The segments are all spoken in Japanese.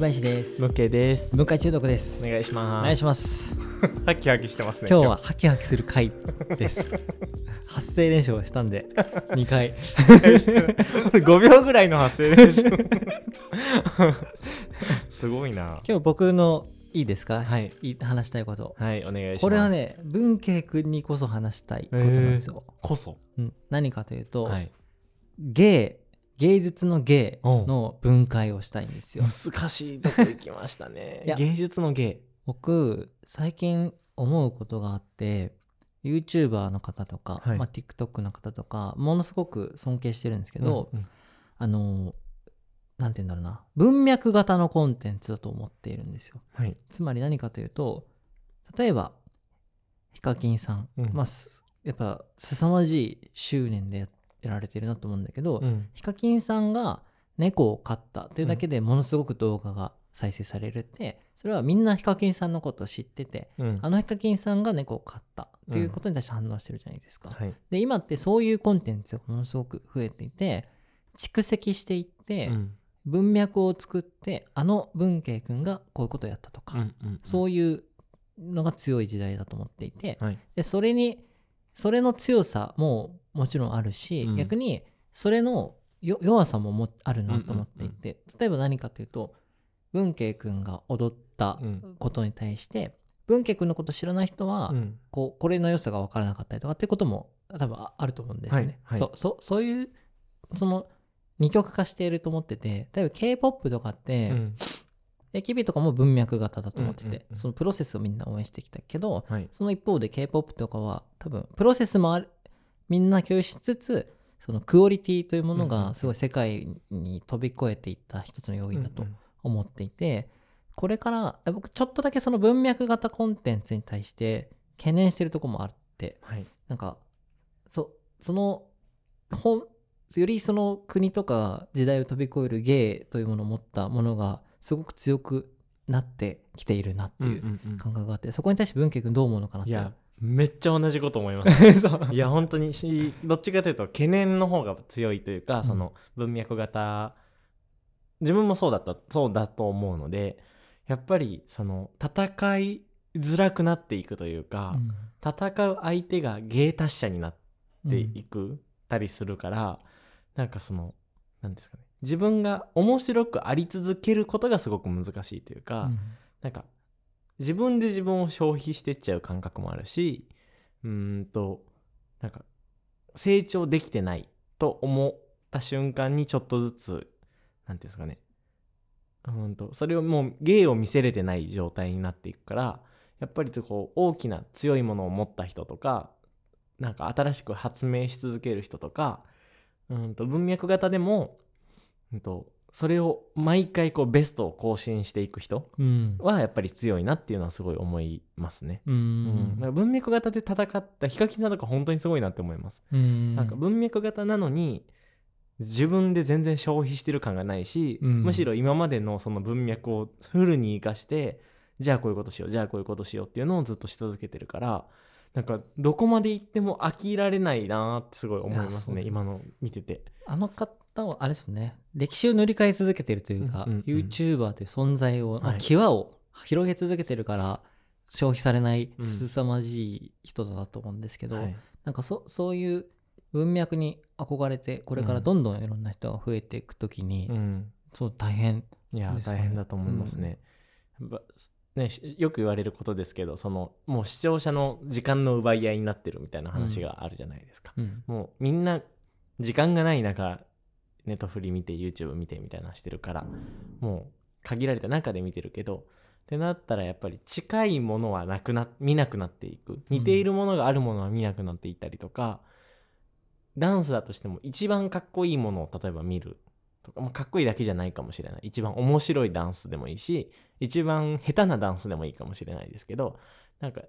林です。向けです。文化中毒です。お願いします。お願いします。ハキハキしてますね今日はハキハキする回です。発声練習をしたんで2回。5秒ぐらいの発声練習。すごいな。今日僕のいいですか？はい。い話したいこと。はいお願いします。これはね文慶君にこそ話したいことなんですよ、こそ。うん、何かというと、はい。芸芸術の芸の分解をしたいんですよ。難しいとこ行きましたね。芸術の芸。僕最近思うことがあって YouTuber の方とか、はい。まあ、TikTok の方とかものすごく尊敬してるんですけど、うんうん。あのなんて言うんだろうな。文脈型のコンテンツだと思っているんですよ。はい。つまり何かというと例えばヒカキンさん、うん。まあすやっぱ凄まじい執念でやられてるなと思うんだけど、うん。ヒカキンさんが猫を飼ったっていうだけでものすごく動画が再生されるって、それはみんなヒカキンさんのことを知ってて、うん。あのヒカキンさんが猫を飼ったっていうことに対して反応してるじゃないですか。はい。で、今ってそういうコンテンツがものすごく増えていて、蓄積していって、うん。文脈を作って、あの文慶君がこういうことをやったとか、うんうん。そういうのが強い時代だと思っていて、はい。でそれにそれの強さももちろんあるし、うん。逆にそれのよ弱さももあるなと思っていて、例えば何かというと文慶君が踊ったうん。ことに対して、文慶君のこと知らない人は、うん。こうこれの良さが分からなかったりとかっていうことも多分ああると思うんですね。はいはい。そうそそういうその二極化していると思ってて例えば K-POP とかって、うん。エキビとかも文脈型だと思ってて、うんうんうんそのプロセスをみんな応援してきたけど、はい。その一方で K-POP とかは多分プロセスもあるみんな共有しつつそのクオリティというものがすごい世界に飛び越えていった一つの要因だと思っていて、これから僕ちょっとだけその文脈型コンテンツに対して懸念してるところもあってはい。なんかそその本よりその国とか時代を飛び越える芸というものを持ったものがすごく強くなってきているなっていう感覚があって、そこに対して文慶君どう思うのかなって。いやめっちゃ同じこと思います。そう。いや本当にしどっちかというと懸念の方が強いというか、ん。その文脈型。自分もそうだったそうだと思うのでやっぱりその戦いづらくなっていくというか、戦う相手が芸達者になっていくたりするから、なんかその何ですかね。自分が面白くあり続けることがすごく難しいというか、なんか自分で自分を消費してっちゃう感覚もあるしうーんとなんか成長できてないと思った瞬間にちょっとずつなんていうんですかね。うんとそれをもう芸を見せれてない状態になっていくからやっぱりこう大きな強いものを持った人とかなんか新しく発明し続ける人とかうんと文脈型でも、うんとそれを毎回こうベストを更新していく人うんはやっぱり強いなっていうのはすごい思いますね。ううんんなんか文脈型で戦ったヒカキンさんとか本当にすごいなって思います。うんなんか文脈型なのに自分で全然消費してる感がないし、うんむしろ今までのその文脈をフルに活かしてじゃあこういうことしようじゃあこういうことしようっていうのをずっとし続けてるからなんかどこまで行っても飽きられないなーってすごい思いますね今の見てて。あの方はあれですよね歴史を塗り替え続けてるというか、うんうんうん YouTuber という存在を、はい際を広げ続けてるから消費されない凄まじい人だと思うんですけど、はいなんかそそういう文脈に憧れてこれからどんどんいろんな人が増えていくときに、うんそう大変いや、ですかね大変だと思いますね。ばねよく言われることですけどそのもう視聴者の時間の奪い合いになってるみたいな話があるじゃないですか。うんもうみんな時間がない中ネットフリ見て YouTube 見てみたいなのしてるからもう限られた中で見てるけどってなったらやっぱり近いものはなくな見なくなっていく。似ているものがあるものは見なくなっていったりとか、ダンスだとしても一番かっこいいものを例えば見るとか、まあ、かっこいいだけじゃないかもしれない。一番面白いダンスでもいいし一番下手なダンスでもいいかもしれないですけどなんか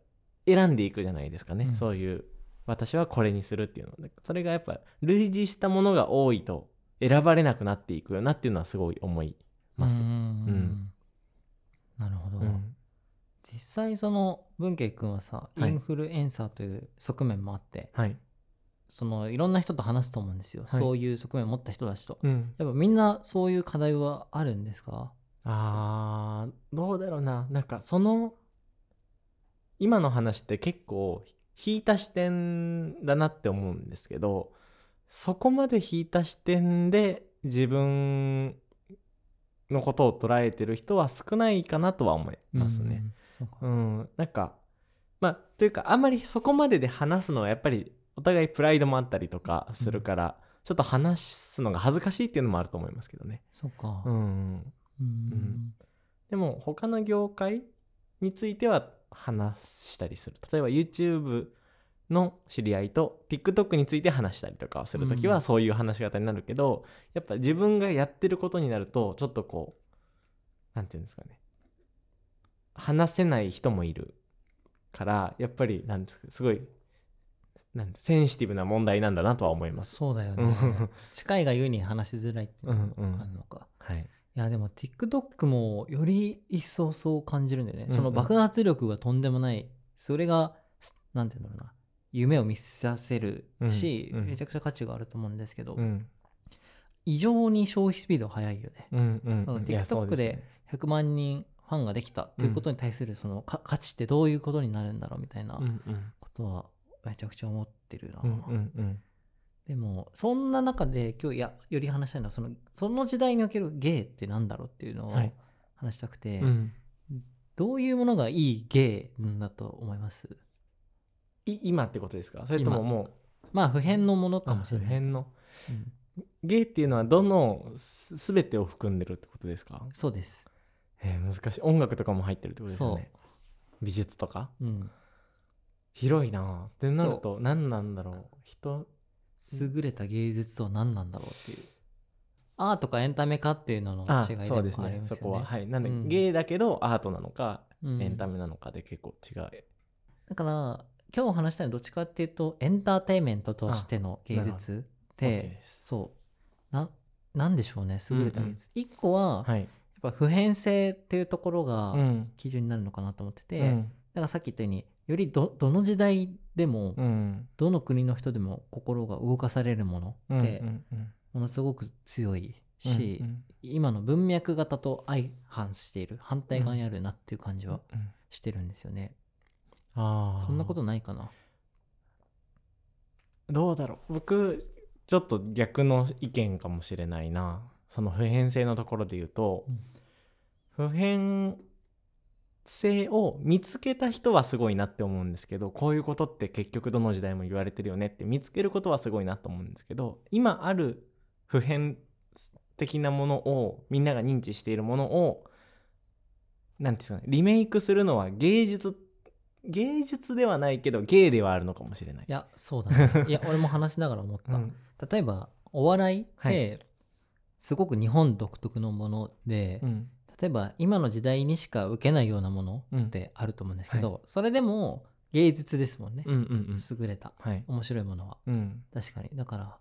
選んでいくじゃないですかね、うん。そういう私はこれにするっていうの。でそれがやっぱ類似したものが多いと選ばれなくなっていくよなっていうのはすごい思います。うんうんなるほど、うん。実際その文慶君はさイはい。ンフルエンサーという側面もあって、はい。そのいろんな人と話すと思うんですよ、はい。そういう側面を持った人たちと。うん。やっぱみんなそういう課題はあるんですか？あーどうだろうな。なんかその今の話って結構引いた視点だなって思うんですけどそこまで引いた視点で自分のことを捉えてる人は少ないかなとは思いますね。うん。そうん、なんかまあというかあんまりそこまでで話すのはやっぱりお互いプライドもあったりとかするから、ちょっと話すのが恥ずかしいっていうのもあると思いますけどね。そうか。うん、うん。でも他の業界については話したりする例えば YouTube の知り合いと TikTok について話したりとかするときはうん。そういう話し方になるけど、やっぱ自分がやってることになるとちょっとこうなんていうんですかね。話せない人もいるからやっぱりなんですかすごいなんセンシティブな問題なんだなとは思います。そうだよね。うん。近いがゆえに話しづらいっていうのうんうん。があるのか。はい、いやでも TikTok もより一層そう感じるんだよね、うんうん。その爆発力がとんでもない。それがすなんていうんだろうな夢を見させるし、めちゃくちゃ価値があると思うんですけど、うん。異常に消費スピード速いよね。うんうんその TikTok で100万人ファンができたっていうことに対するそのか価値ってどういうことになるんだろうみたいなことはめちゃくちゃ思ってるな、うんうんうん。でもそんな中で今日いやより話したいのはそのその時代におけるゲイってなんだろうっていうのをはい。話したくて、うん。どういうものがいいゲイなんだと思います？い今ってことですか？それとももう。まあ普遍のものかもしれない。あ普遍の。うん。ゲイっていうのはどのす全てを含んでるってことですか？そうです。えー難しい。音楽とかも入ってるってことですよそね美術とか？うん。広いなあってなると何なんだろう？人優れた芸術とは何なんだろうっていう。アートかエンタメかっていうののあ違いでもありますよね。ね。そこは。はい。なんで、うんゲイだけどアートなのか、うん。エンタメなのかで結構違う。だから今日話したいのはどっちかっていうとエンターテインメントとしての芸術ってそう。ななんでしょうね。優れた芸術。一個はやっはいぱ普遍性っていうところがうん。基準になるのかなと思ってて、うん。だからさっき言ったようによりどどの時代でもうん。どの国の人でも心が動かされるものうんってうんうんものすごく強いし、うんうん。今の文脈型と相反している反対側にあるなっていう感じはうん。してるんですよね。ああそんなことないかな。どうだろう。僕ちょっと逆の意見かもしれないな。その普遍性のところで言うと、普遍性を見つけた人はすごいなって思うんですけどこういうことって結局どの時代も言われてるよねって見つけることはすごいなと思うんですけど今ある普遍的なものをみんなが認知しているものをなんていうんですかねリメイクするのは芸術芸術ではないけど芸ではあるのかもしれないい。やそうだね。いや 俺も話しながら思った。うん例えばお笑いっはてすごく日本独特のもので、うん例えば今の時代にしか受けないようなものってあると思うんですけど、それでも芸術ですもんね。うんうんうん優れたはい面白いものは。うん確かに。だから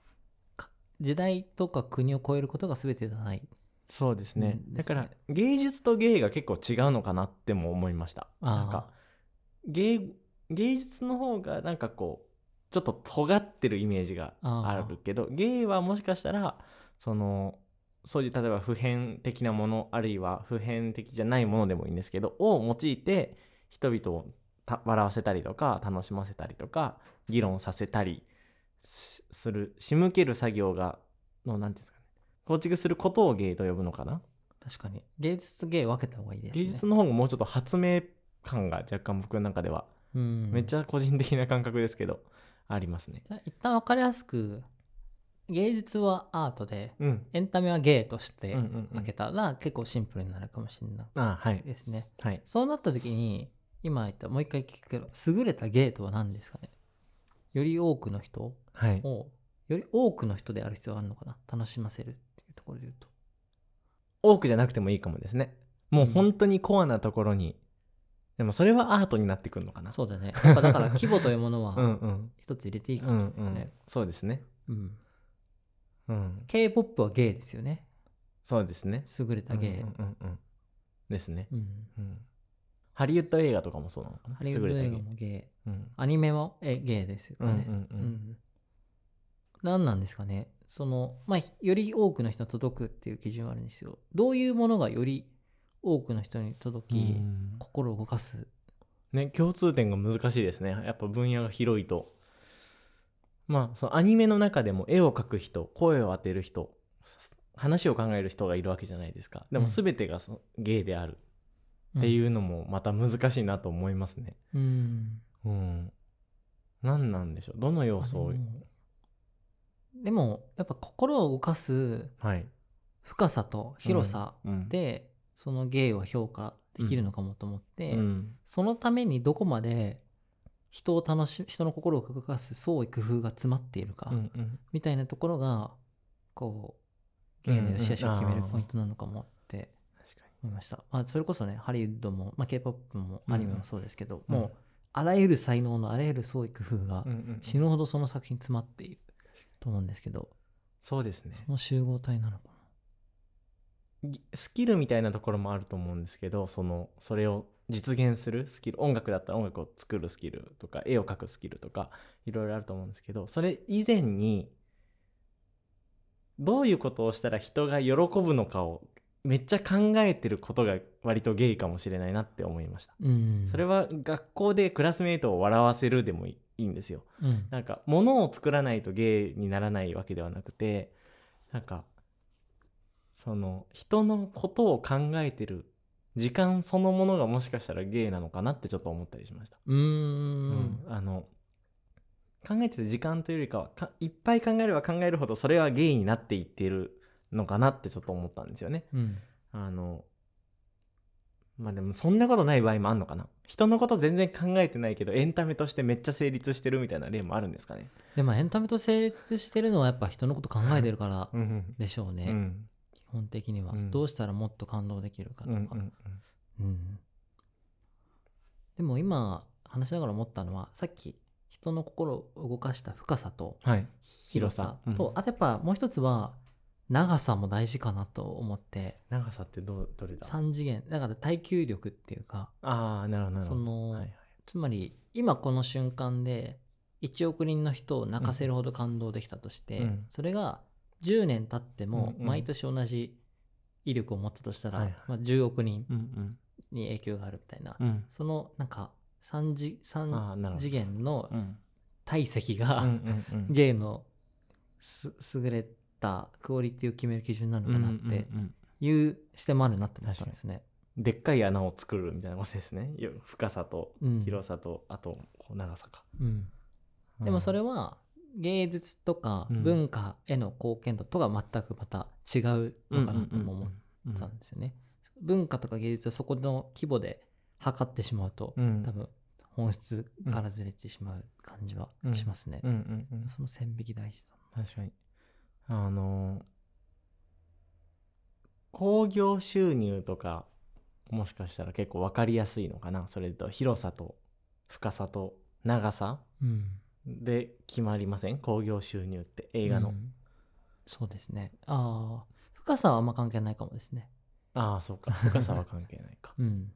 か時代とか国を超えることが全てではない。そうですね、うんだから芸術と芸が結構違うのかなっても思いましたあーなんか芸芸術の方がなんかこうちょっと尖ってるイメージがあるけど芸はもしかしたらそのそういう例えば普遍的なものあるいは普遍的じゃないものでもいいんですけどを用いて人々をた笑わせたりとか楽しませたりとか議論させたりしする仕向ける作業がのなんていうんですかね構築することを芸と呼ぶのかな、確かに。芸術と芸分けた方がいいですね。芸術の方がもうちょっと発明感が若干僕の中では、うん、めっちゃ個人的な感覚ですけどありますね。じゃあ一旦分かりやすく芸術はアートでうん。エンタメは芸として分けたら結構シンプルになるかもしれない。あはい。ですね。はい。そうなった時に今言ったもう一回聞くけど優れた芸とは何ですかね？より多くの人はい。をより多くの人である必要があるのかな？楽しませるっていうところで言うと。多くじゃなくてもいいかもですね。もう本当にコアなところに、でもそれはアートになってくるのかなそうだね。やっぱだから規模というもの うんはうん一つ入れていいかうんうんもしれないですね。そうですねうん。うん、K-POP は芸ですよね。そうですね優れた芸。うんうんうんうんですね、うん。うん、ハリウッド映画とかもそうなのかなハリウッド映画優れた芸も芸。うんアニメもえ芸ですようんうんね。うんうん何なんですかねそのまあより多くの人に届くっていう基準はあるんですよどういうものがより多くの人に届き、うん。心を動かす。ね共通点が難しいですね。やっぱ分野が広いと。まあそのアニメの中でも絵を描く人声を当てる人話を考える人がいるわけじゃないですか。でもうん。全てがそゲイである。っていううのもまた難しいなと思いますね。うん、うん。何なんでしょう？どの要素をもでもやっぱ心を動かすはい。深さと広さうん。で、その芸を評価できるのかもと思って、うん。そのためにどこまで人を楽し人の心を動かす創意工夫が詰まっているか、うんうん。みたいなところがこう芸の良し悪しを決めるポイントなのかもって思いました、まあ、それこそねハリウッドも、まあ、k p o p もアニメもそうですけど、うん。もうあらゆる才能のあらゆる創意工夫が死ぬほどその作品に詰まっていると思うんですけどそうですね。その集合体なのかぎスキルみたいなところもあると思うんですけどそのそれを実現するスキル音楽だったら音楽を作るスキルとか絵を描くスキルとかいろいろあると思うんですけどそれ以前にどういうことをしたら人が喜ぶのかをめっちゃ考えてることが割とゲイかもしれないなって思いました、それは学校でクラスメートを笑わせるでもいいいいんですよ。うん。なんか物を作らないとゲイにならないわけではなくてなんかその人のことを考えてる時間そのものがもしかしたらゲイなのかなってちょっと思ったりしました。うーうんんあの考えてる時間というよりかはかいっぱい考えれば考えるほどそれはゲイになっていっているのかなってちょっと思ったんですよね。うんあのまあでもそんなことない場合もあんのかな人のこと全然考えてないけどエンタメとしてめっちゃ成立してるみたいな例もあるんですかね。でもエンタメと成立してるのはやっぱ人のこと考えてるからうんでしょうね、うん基本的には、うん。どうしたらもっと感動できるかとか、うんうんうん。でも今話しながら思ったのはさっき人の心を動かした深さとはい。広さ広さ。と、あとやっぱもう一つは長さも大事かなと思って。長さってどうどれだ？3次元。だから耐久力っていうかああなるほどなるほど。その、はいはい。つまり今この瞬間で1億人の人を泣かせるほど感動できたとして、うん。それが10年経っても毎年同じ威力を持ったとしたら、まあ、10億人うんに影響があるみたいな、そのなんか 3, 次ああ3なるほど。次元のうん。体積が、ゲーのす優れたクオリティを決める基準なのかなっていう視点もあるなって思ったんですね。でっかい穴を作るみたいなことですね。よ深さとうん。広さと、あと長さか、うん。でもそれは芸術とかうん。文化への貢献度とは全くまた違うのかなとも思ったんですよね。文化とか芸術はそこの規模で測ってしまうと、うん。多分本質からずれてしまう感じはしますね。その線引き大事だ。確かに。あの興行収入とかもしかしたら結構分かりやすいのかな。それと広さと深さと長さ。うん、で決まりません？興行収入って映画の、うん。そうですね。ああ、深さはあんま関係ないかもですね。ああそうか。深さは関係ないか。うん。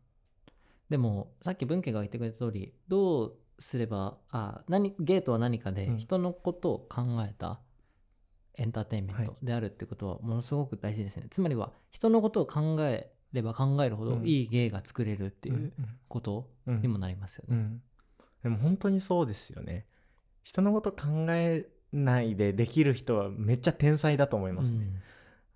でも、さっき文家が言ってくれた通り、どうすれば、あ何ゲートは何かでうん。人のことを考えたエンターテインメンはい。トであるってことはものすごく大事ですね。つまりは、人のことを考えれば考えるほどうん。いい芸が作れるっていううんことうんにもなりますよね。うん、でも本当にそうですよね人のこと考えないでできる人はめっちゃ天才だと思いますね、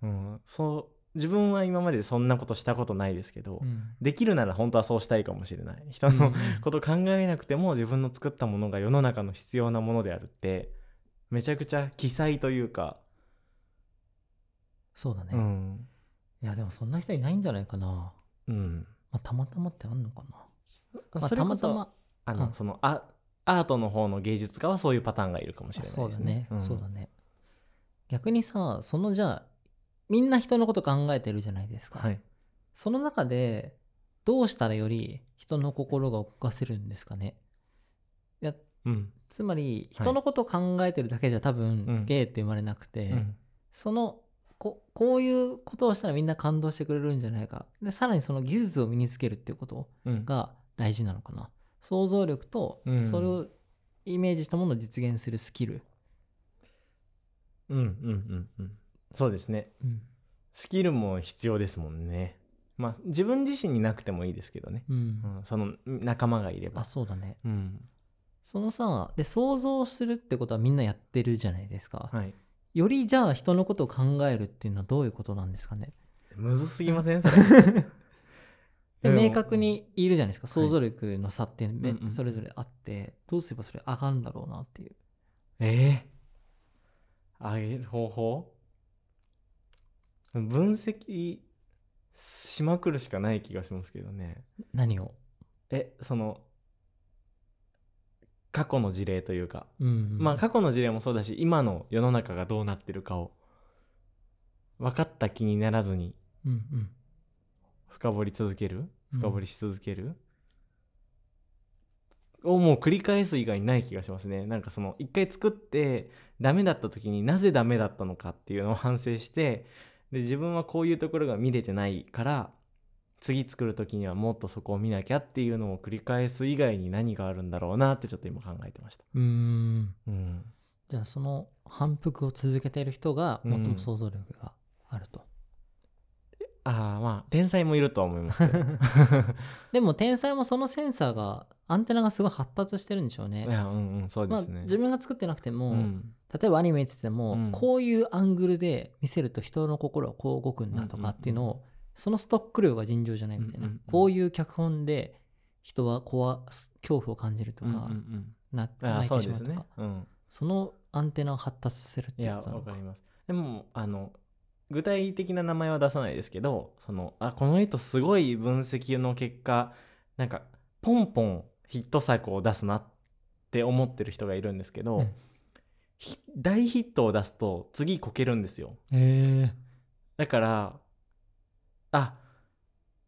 うん。そう自分は今までそんなことしたことないですけど、うん。できるなら本当はそうしたいかもしれない。人のこと考えなくても自分の作ったものが世の中の必要なものであるってめちゃくちゃ奇才というか、そうだね。うん。いや、でもそんな人いないんじゃないかな。うん。まあ、たまたまってあんのかな。まあ、たまたま。あの、うん。そのあアートの方の芸術家はそういうパターンがいるかもしれないそうだですね。ね、ん。そうだね。逆にさそのじゃあみんな人のこと考えてるじゃないですか、はい。その中でどうしたらより人の心が動かせるんですかね。いやうん。つまり人のことを考えてるだけじゃ多分、うん。ゲイって生まれなくて、うん。そのここういうことをしたらみんな感動してくれるんじゃないか。でさらにその技術を身につけるっていうことうん。が大事なのかな想像力とうん。それをイメージしたものを実現するスキル、うんうんうんうん。そうですね。うん。スキルも必要ですもんね。まあ自分自身になくてもいいですけどね、うん。うん、その仲間がいれば。あそうだね。うん。そのさで想像するってことはみんなやってるじゃないですか、はい。よりじゃあ人のことを考えるっていうのはどういうことなんですかね。むずすぎません？それ 明確にいるじゃないですか。想はい。像力の差ってめうんうんそれぞれあって。どうすればそれ上がるんだろうなっていう。えー、上げる方法？分析しまくるしかない気がしますけどね。何を？えその過去の事例というか、うん。まあ過去の事例もそうだし今の世の中がどうなってるかを分かった気にならずに。うんうん深掘り続ける？うん。深掘りし続ける、をもう繰り返す以外にない気がしますね。なんかその一回作ってダメだった時になぜダメだったのかっていうのを反省してで自分はこういうところが見れてないから次作る時にはもっとそこを見なきゃっていうのを繰り返す以外に何があるんだろうなってちょっと今考えてました。うーん。うん、じゃあその反復を続けている人が最も想像力があると、ああまあ天才もいるとは思いますけど。でも天才もそのセンサーがアンテナがすごい発達してるんでしょうね。いやうんうんそうでまあすね。自分が作ってなくても、うん。例えばアニメ見てても、うん。こういうアングルで見せると人の心はこう動くんだとかっていうのを、そのストック量が尋常じゃないみたいな、うんうんうん。こういう脚本で人は怖恐怖を感じるとか、うんうんうん。なああ泣いそうですねてしまうとか。うん。そのアンテナを発達させるっていうことなのかわかります。でもあの具体的な名前は出さないですけどそのあこの人すごい分析の結果なんかポンポンヒット作を出すなって思ってる人がいるんですけど、うん。ひ大ヒットを出すと次こけるんですよ。だからあ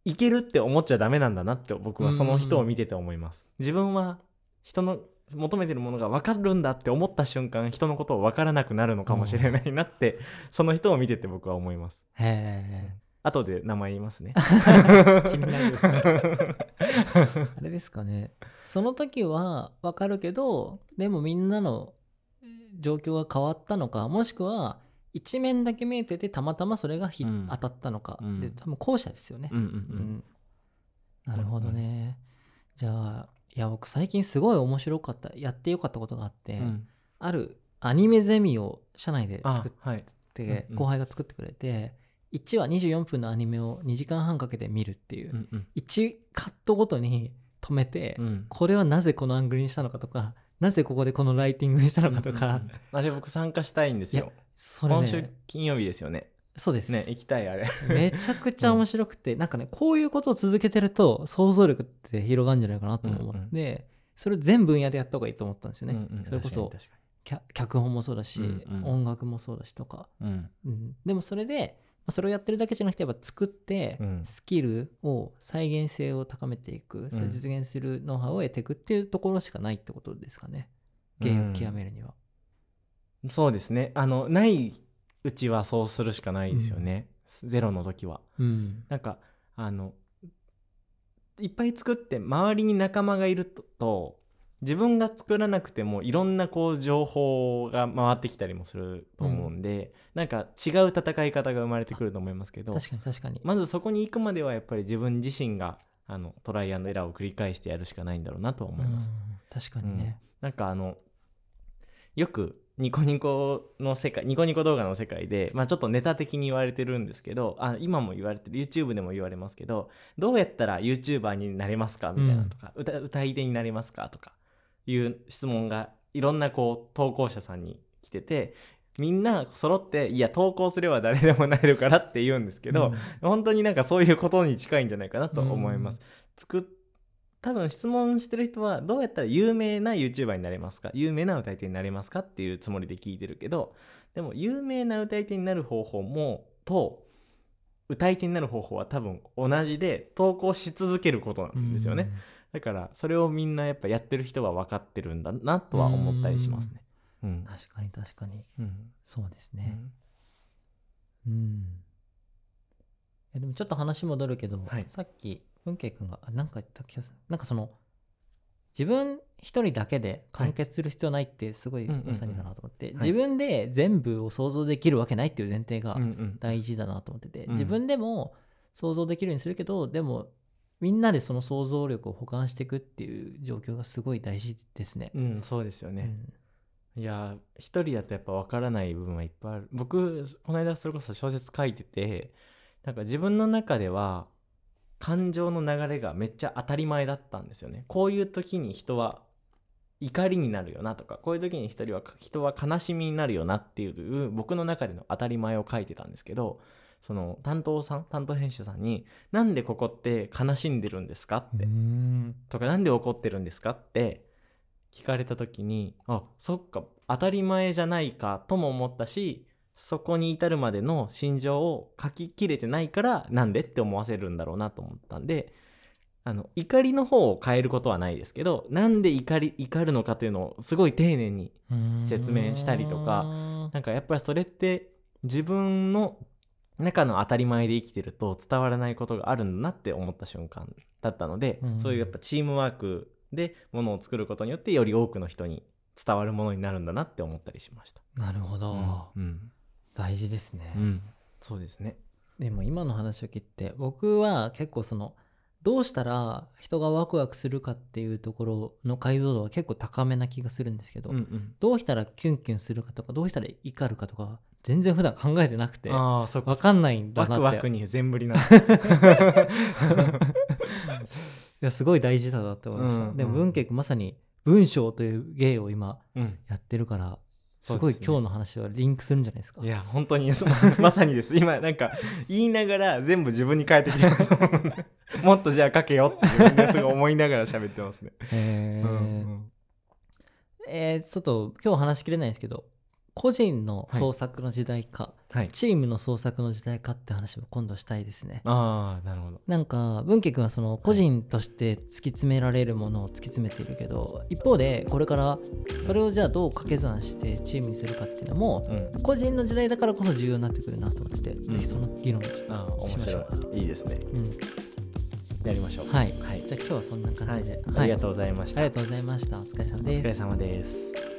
いけるって思っちゃダメなんだなって僕はその人を見てて思います。自分は人の求めてるものが分かるんだって思った瞬間人のことを分からなくなるのかもしれないなってその人を見てて僕は思います。へ後で名前言いますね。え気になる。あれですかね。その時はわかるけどでもみんなの状況が変わったのかもしくは一面だけ見えててたまたまそれがひ、うん。当たったのか、うん。で多分後者ですよね、うんうん。うん。なるほどね、じゃあいや僕最近すごい面白かったやってよかったことがあって、うん。うんあるアニメゼミを社内であ作っはい。て、うんうん。後輩が作ってくれて1話24分のアニメを2時間半かけて見るっていう、うんうん。1カットごとに止めて、うん。これはなぜこのアングルにしたのかとかなぜここでこのライティングにしたのかとか、うんうんうん。あれ僕参加したいんですよ。それ今週ね金曜日ですよねそうです、ね行きたいあれ。めちゃくちゃ面白くて、なんかねこういうことを続けてると想像力って広がるんじゃないかなと思って、それを全分野でやった方がいいと思ったんですよね、うんうんそれこそ脚本もそうだし、うんうん。音楽もそうだしとか、にうん。うん、でもそれでまあそれをやってるだけじゃなくてやっぱ作って、うん。スキルを再現性を高めていく、それを実現するノウハウを得ていくっていうところしかないってことですかね。芸を極めるには、そうですね。あのないうちはそうするしかないですよね、ゼロの時は。うん。なんかあのいっぱい作って周りに仲間がいるとと自分が作らなくてもいろんなこう情報が回ってきたりもすると思うんで、なんか違う戦い方が生まれてくると思いますけど確かに確かに、まずそこに行くまではやっぱり自分自身があのトライアンドエラーを繰り返してやるしかないんだろうなとは思います。うん確かにね、なんかあのよくニコニコの世界ニコニコ動画の世界で、まあ、ちょっとネタ的に言われてるんですけどあ今も言われてる YouTube でも言われますけどどうやったら YouTuber になれますかみたいなとか、歌歌い手になれますかとかいう質問がいろんなこう投稿者さんに来ててみんな揃っていや投稿すれば誰でもなれるからって言うんですけど、うん。本当になんかそういうことに近いんじゃないかなと思います。作っ多分質問してる人はどうやったら有名な YouTuber になれますか？有名な歌い手になれますかっていうつもりで聞いてるけどでも有名な歌い手になる方法もと歌い手になる方法は多分同じで投稿し続けることなんですよね、だからそれをみんなやっぱやってる人は分かってるんだなとは思ったりしますね。うん。うん。確かに確かに。うん。そうですね。うん。うん、えでもちょっと話戻るけど、はい。さっき文慶君があなんか言った気がする。なんかその自分一人だけで完結する必要ないってすごいまさにだなと思って、い。自分で全部を想像できるわけないっていう前提がうんうん大事だなと思ってて、うん。自分でも想像できるようにするけどでもみんなでその想像力を補完していくっていう状況がすごい大事ですね。うんそうですよね、うん。いや一人だとやっぱ分からない部分はいっぱいある。僕この間それこそ小説書いててなんか自分の中では感情の流れがめっちゃ当たり前だったんですよねこういう時に人は怒りになるよなとかこういう時に一人は人は悲しみになるよなっていう僕の中での当たり前を書いてたんですけどその担当さん担当編集さんに「なんでここって悲しんでるんですか?」ってうんとかなんで怒ってるんですかって聞かれた時にあそっか当たり前じゃないかとも思ったしそこに至るまでの心情を書ききれてないからなんでって思わせるんだろうなと思ったんであの怒りの方を変えることはないですけどなんで怒り怒るのかというのをすごい丁寧に説明したりとかなんかやっぱりそれって自分の中の当たり前で生きてると伝わらないことがあるんだなって思った瞬間だったので、うん。そういうやっぱチームワークでものを作ることによってより多くの人に伝わるものになるんだなって思ったりしました。なるほど、うん、大事ですね。うん、そうですね。でも今の話を聞いて僕は結構そのどうしたら人がワクワクするかっていうところの解像度は結構高めな気がするんですけど、うんうん、どうしたらキュンキュンするかとかどうしたら怒るかとか全然普段考えてなくてああそ分か。んないんだなって。ワクワクに全振りな いやすごい大事だなって思いました、うんうんでも文慶君まさに文章という芸を今うん。やってるからすごい今日の話はリンクするんじゃないですか？いや本当に まさにです。今なんか言いながら全部自分に変えてきてますも っとじゃあ書けよって自分ですごい思いながら喋ってますね。へー。うんうん。えーちょっと今日話しきれないんですけど個人の創作の時代か、はい、チームの創作の時代かって話も今度したいですね。ああなるほど。なんか文慶君はその個人として突き詰められるものを突き詰めているけど一方でこれからそれをじゃあどう掛け算してチームにするかっていうのもうん、個人の時代だからこそ重要になってくるなと思ってて、ん。ぜひその議論をしましょう、白い。いいですね。うん、やりましょう。はい。はい。じゃあ今日はそんな感じで、ありがとうございました。ありがとうございました。お疲れ様おです。疲れ様です。